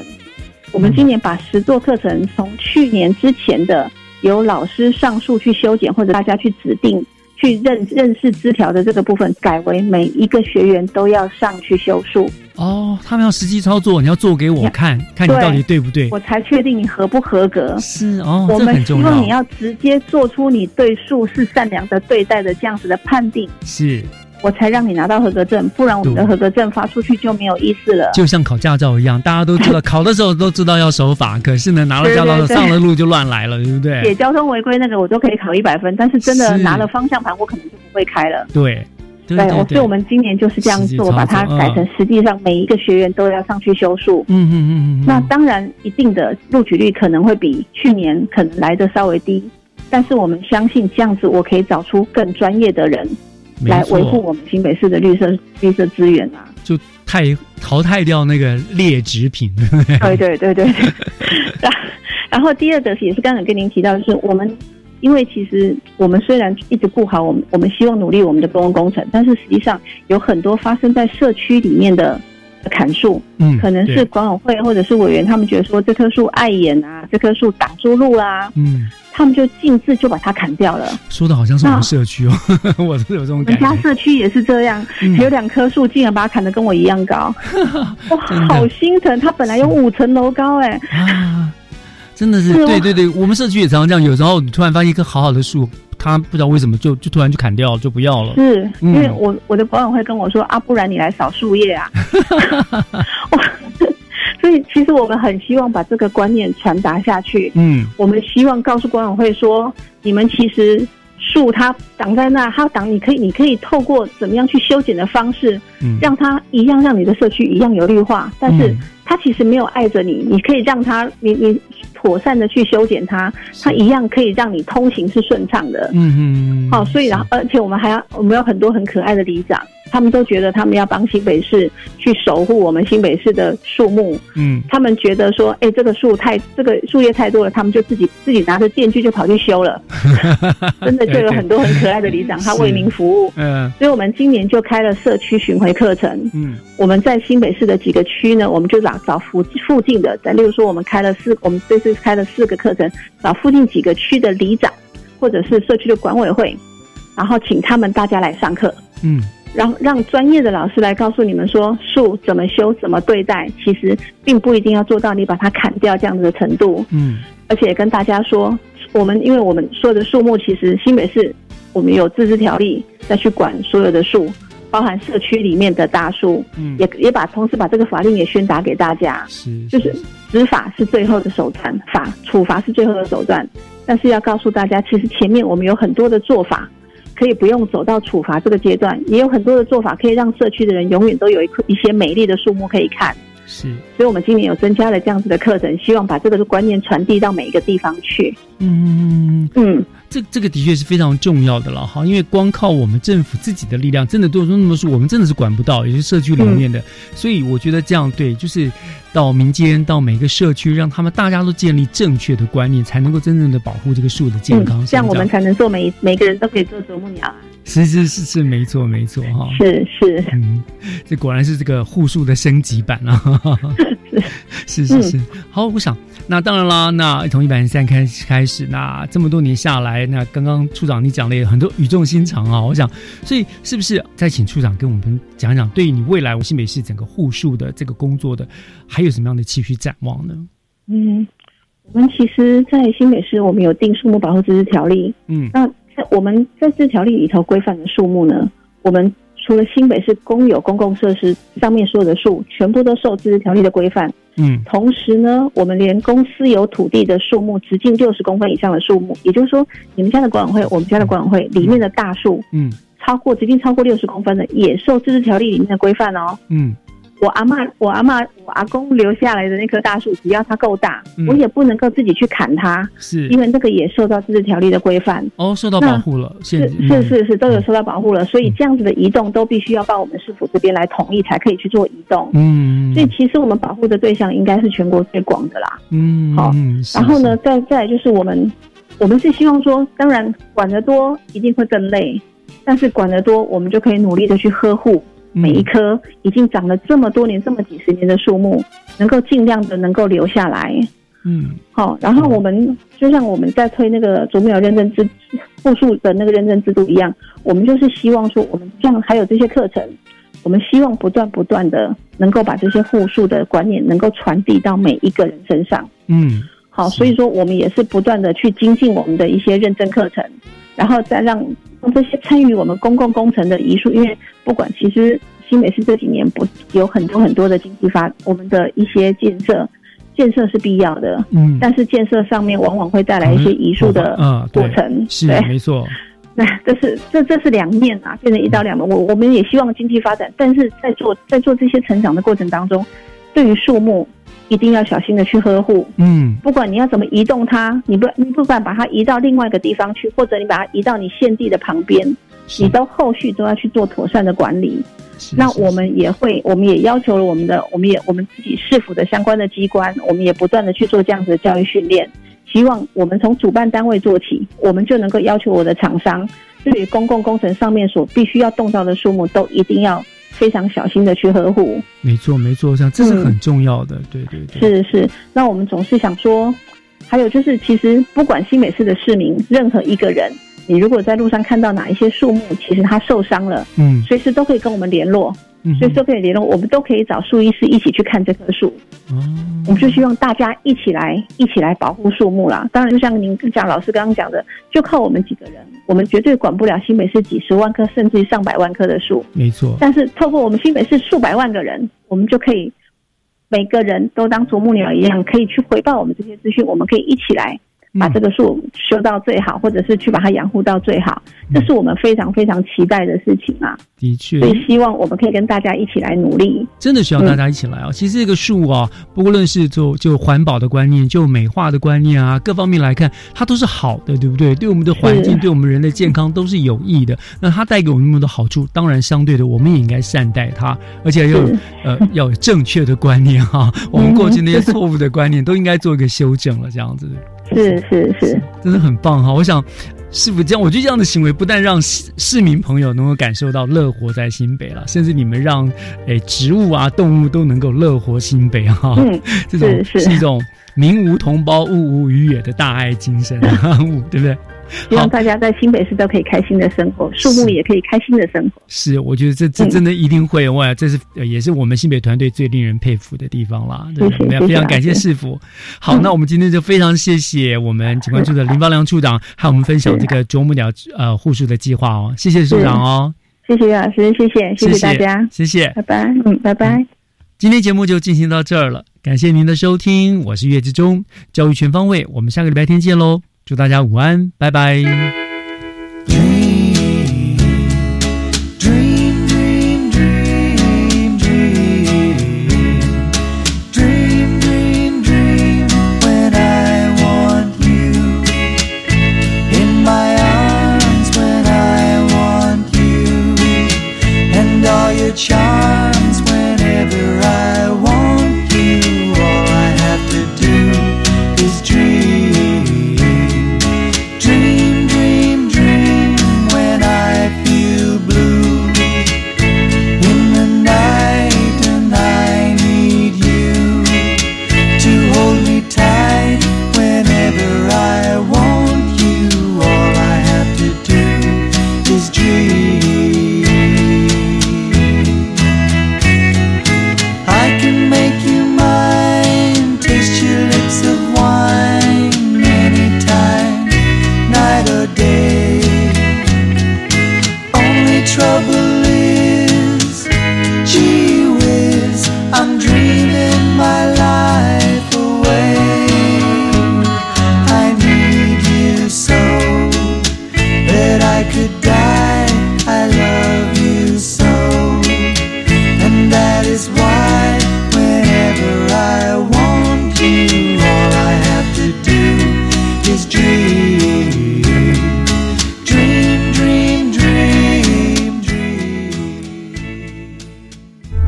我们今年把实作课程从去年之前的由老师上树去修剪，或者大家去指定去认认识枝条的这个部分，改为每一个学员都要上去修树。哦，他们要实际操作，你要做给我看，看你到底对不对？我才确定你合不合格。是哦，我们希望你。要直接做出你对树是善良的对待的这样子的判定，是，我才让你拿到合格证，不然我们的合格证发出去就没有意思了。就像考驾照一样，大家都知道，考的时候都知道要守法，可是呢，拿了驾照上了路就乱来了，对不对？写交通违规那个我都可以考一百分，但是真的拿了方向盘，我可能就不会开了。对，对对所以我们今年就是这样做，把它改成实际上每一个学员都要上去修树。嗯嗯嗯嗯，那当然，一定的录取率可能会比去年可能来的稍微低，但是我们相信这样子，我可以找出更专业的人来维护我们新北市的绿色绿色资源啊。就太淘汰掉那个劣质品，对对对对。然然后第二个也是刚才跟您提到，就是我们因为其实我们虽然一直顾好我们，我们希望努力我们的公共工程，但是实际上有很多发生在社区里面的砍树，嗯可能是管委会或者是委员，他们觉得说这棵树碍眼啊，这棵树挡住路啊，嗯，他们就径自就把它砍掉了。说的好像是我们社区哦，我是有这种我们家。社区也是这样，嗯。有两棵树竟然把它砍得跟我一样高，哇，好心疼！它本来有五层楼高哎、啊，真的是对对对，我们社区也常常这样，有时候你突然发现一棵好好的树，它不知道为什么就就突然就砍掉了，就不要了。是嗯因为我我的管委会跟我说啊，不然你来扫树叶啊。哇 所以其实我们很希望把这个观念传达下去。嗯，我们希望告诉管委会说，你们其实树它挡在那，它挡你可以你可以透过怎么样去修剪的方式，嗯让它一样让你的社区一样有绿化，但是嗯它其实没有碍着你，你可以让它你你妥善的去修剪它，它一样可以让你通行是顺畅的。嗯嗯，好、所以然后而且我们还要我们有很多很可爱的里长，他们都觉得他们要帮新北市去守护我们新北市的树木。嗯他们觉得说，哎，这个树太这个树叶太多了，他们就自己自己拿着电锯就跑去修了。真的就有很多很可爱的里长，他为民服务。嗯所以我们今年就开了社区巡回课程。嗯我们在新北市的几个区呢，我们就找找附附近的，在例如说我们开了四，我们这次开了四个课程，找附近几个区的里长或者是社区的管委会，然后请他们大家来上课，嗯。让让专业的老师来告诉你们说树怎么修、怎么对待，其实并不一定要做到你把它砍掉这样子的程度。嗯。而且跟大家说，我们因为我们所有的树木，其实新北市我们有自治条例再去管所有的树，包含社区里面的大叔，嗯也也把同时把这个法令也宣达给大家，是就是执法是最后的手段，法处罚是最后的手段，但是要告诉大家，其实前面我们有很多的做法。可以不用走到处罚这个阶段，也有很多的做法可以让社区的人永远都有一棵一些美丽的树木可以看。是所以，我们今年有增加了这样子的课程，希望把这个观念传递到每一个地方去。嗯嗯，这这个的确是非常重要的了哈，因为光靠我们政府自己的力量，真的多说那么说，我们真的是管不到，也是社区里面嗯的，所以我觉得这样对，就是到民间到每个社区，让他们大家都建立正确的观念，才能够真正的保护这个树的健康。嗯，这样我们才能做每每个人都可以做啄木鸟啊。是是是是，没错没错哈，是是，嗯，这果然是这个护树的升级版啊，是是是。好，我想那当然啦，那从一百零三开开始，那这么多年下来，那刚刚处长你讲的也很多语重心长啊，我想，所以是不是再请处长跟我们讲讲，对于你未来我新北市整个护树的这个工作的，还有什么样的期许展望呢？嗯，我们其实，在新北市，我们有定树木保护自治条例。嗯，那在我们在自治条例里头规范的树木呢，我们除了新北市公有公共设施上面所有的树，全部都受自治条例的规范。嗯。同时呢，我们连公司有土地的树木，直径六十公分以上的树木，也就是说，你们家的管委会，我们家的管委会里面的大树，嗯。超过直径超过六十公分的，也受自治条例里面的规范哦。嗯我阿嬷、我阿嬷、我阿公留下来的那棵大树，只要它够大，嗯。我也不能够自己去砍它，是。因为那个也受到自治条例的规范。哦，受到保护了，是是是是，都有受到保护了，所以这样子的移动都必须要到我们市府这边来同意，才可以去做移动。嗯，所以其实我们保护的对象应该是全国最广的啦。嗯好然后呢，再再来就是我们，我们是希望说，当然管得多一定会更累，但是管得多，我们就可以努力的去呵护每一棵已经长了这么多年、这么几十年的树木，能够尽量的能够留下来。嗯好，然后我们就像我们在推那个啄木鸟认证制复数的那个认证制度一样，我们就是希望说，我们这样还有这些课程，我们希望不断不断的能够把这些护树的观念能够传递到每一个人身上。嗯好，所以说我们也是不断的去精进我们的一些认证课程，然后再让让这些参与我们公共工程的遗术，因为不管其实新北市这几年不有很多很多的经济发，我们的一些建设。建设是必要的，嗯但是建设上面往往会带来一些遗术的过程，是对，没错，那这是这这是两面啊，变成一刀两面。我我们也希望经济发展，但是在做在做这些成长的过程当中，对于树木一定要小心的去呵护。嗯，不管你要怎么移动它，你不你不管把它移到另外一个地方去，或者你把它移到你现地的旁边，你都后续都要去做妥善的管理。那我们也会，我们也要求了我们的，我们也我们自己市府的相关的机关，我们也不断的去做这样子的教育训练。希望我们从主办单位做起，我们就能够要求我的厂商，对于公共工程上面所必须要动到的数目，都一定要非常小心的去呵护。没错，没错，像这是很重要的，对对对。是是，那我们总是想说，还有就是，其实不管新北市的市民，任何一个人，你如果在路上看到哪一些树木，其实它受伤了，嗯，随时都可以跟我们联络。所以都可以联络，我们都可以找树医师一起去看这棵树。哦，我们就希望大家一起来，一起来保护树木啦。当然，就像您讲老师刚刚讲的，就靠我们几个人，我们绝对管不了新北市几十万棵甚至上百万棵的树。没错。但是透过我们新北市数百万个人，我们就可以每个人都当啄木鸟一样，可以去回报我们这些资讯。我们可以一起来。把这个树修到最好，或者是去把它养护到最好，这是我们非常非常期待的事情啊！的确，所以希望我们可以跟大家一起来努力。真的需要大家一起来啊！其实这个树啊，不论是就就环保的观念、就美化的观念啊，各方面来看，它都是好的，对不对？对我们的环境、对我们人的健康都是有益的。那它带给我们那么多好处，当然相对的，我们也应该善待它，而且要有呃 要有正确的观念哈。我们过去那些错误的观念都应该做一个修正了，这样子。是是是，真的很棒哈！我想，师傅这样，我觉得这样的行为不但让市市民朋友能够感受到乐活在新北了，甚至你们让诶植物啊、动物都能够乐活新北哈。嗯，这种是一种民无同胞、物无余也的大爱精神，对不对？希望大家在新北市都可以开心的生活，树木也可以开心的生活。是，我觉得这这真的一定会哇！这是也是我们新北团队最令人佩服的地方啦。谢谢，非常感谢师傅。好，那我们今天就非常谢谢我们警官处的林邦良处长，和我们分享这个啄木鸟呃护树的计划哦。谢谢处长哦，谢谢老师，谢谢谢谢大家，谢谢，拜拜，嗯，拜拜。今天节目就进行到这儿了，感谢您的收听，我是岳志忠，教育全方位，我们下个礼拜天见喽。祝大家午安，拜拜。